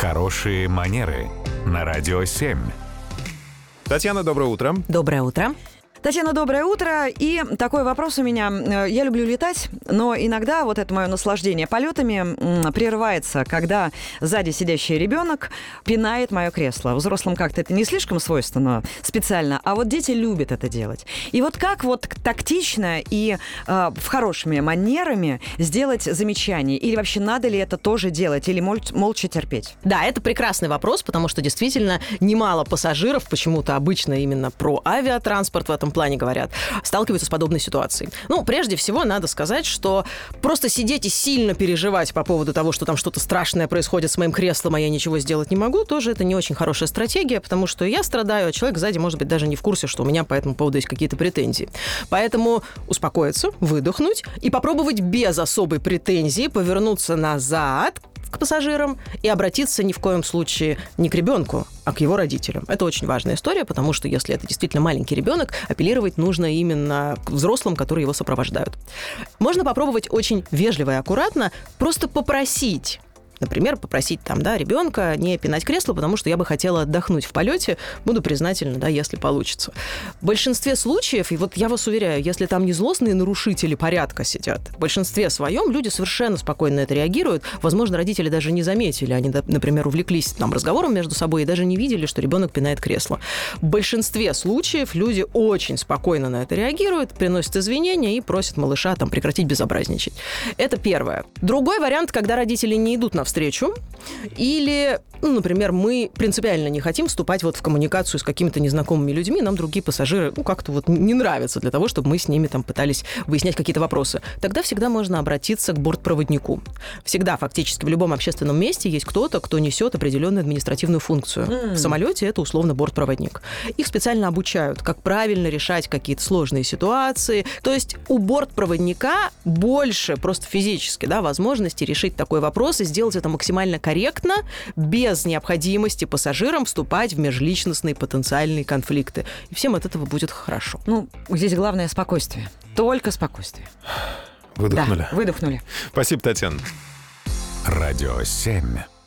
Хорошие манеры на радио 7. Татьяна, доброе утро. Доброе утро. Татьяна, доброе утро. И такой вопрос у меня. Э, Я люблю летать, но иногда вот это мое наслаждение полетами прерывается, когда сзади сидящий ребенок пинает мое кресло. Взрослым как-то это не слишком свойственно специально, а вот дети любят это делать. И вот как вот тактично и э, в хорошими манерами сделать замечание? Или вообще надо ли это тоже делать? Или моль- молча терпеть? Да, это прекрасный вопрос, потому что действительно немало пассажиров, почему-то обычно именно про авиатранспорт в этом плане говорят, сталкиваются с подобной ситуацией. Ну, прежде всего, надо сказать, что просто сидеть и сильно переживать по поводу того, что там что-то страшное происходит с моим креслом, а я ничего сделать не могу, тоже это не очень хорошая стратегия, потому что я страдаю, а человек сзади, может быть, даже не в курсе, что у меня по этому поводу есть какие-то претензии. Поэтому успокоиться, выдохнуть и попробовать без особой претензии повернуться назад к пассажирам и обратиться ни в коем случае не к ребенку, а к его родителям. Это очень важная история, потому что если это действительно маленький ребенок, апеллировать нужно именно к взрослым, которые его сопровождают. Можно попробовать очень вежливо и аккуратно просто попросить Например, попросить там, да, ребенка не пинать кресло, потому что я бы хотела отдохнуть в полете, буду признательна, да, если получится. В большинстве случаев, и вот я вас уверяю, если там не злостные нарушители порядка сидят, в большинстве своем люди совершенно спокойно на это реагируют. Возможно, родители даже не заметили, они, например, увлеклись там разговором между собой и даже не видели, что ребенок пинает кресло. В большинстве случаев люди очень спокойно на это реагируют, приносят извинения и просят малыша там прекратить безобразничать. Это первое. Другой вариант, когда родители не идут на встречу, или, ну, например, мы принципиально не хотим вступать вот в коммуникацию с какими-то незнакомыми людьми, нам другие пассажиры, ну, как-то вот не нравятся для того, чтобы мы с ними там пытались выяснять какие-то вопросы. Тогда всегда можно обратиться к бортпроводнику. Всегда фактически в любом общественном месте есть кто-то, кто несет определенную административную функцию. Mm. В самолете это условно бортпроводник. Их специально обучают, как правильно решать какие-то сложные ситуации. То есть у бортпроводника больше просто физически да, возможности решить такой вопрос и сделать это максимально корректно, без необходимости пассажирам вступать в межличностные потенциальные конфликты. И всем от этого будет хорошо. Ну, здесь главное спокойствие. Только спокойствие. Выдохнули. Да, выдохнули. Спасибо, Татьяна. Радио 7.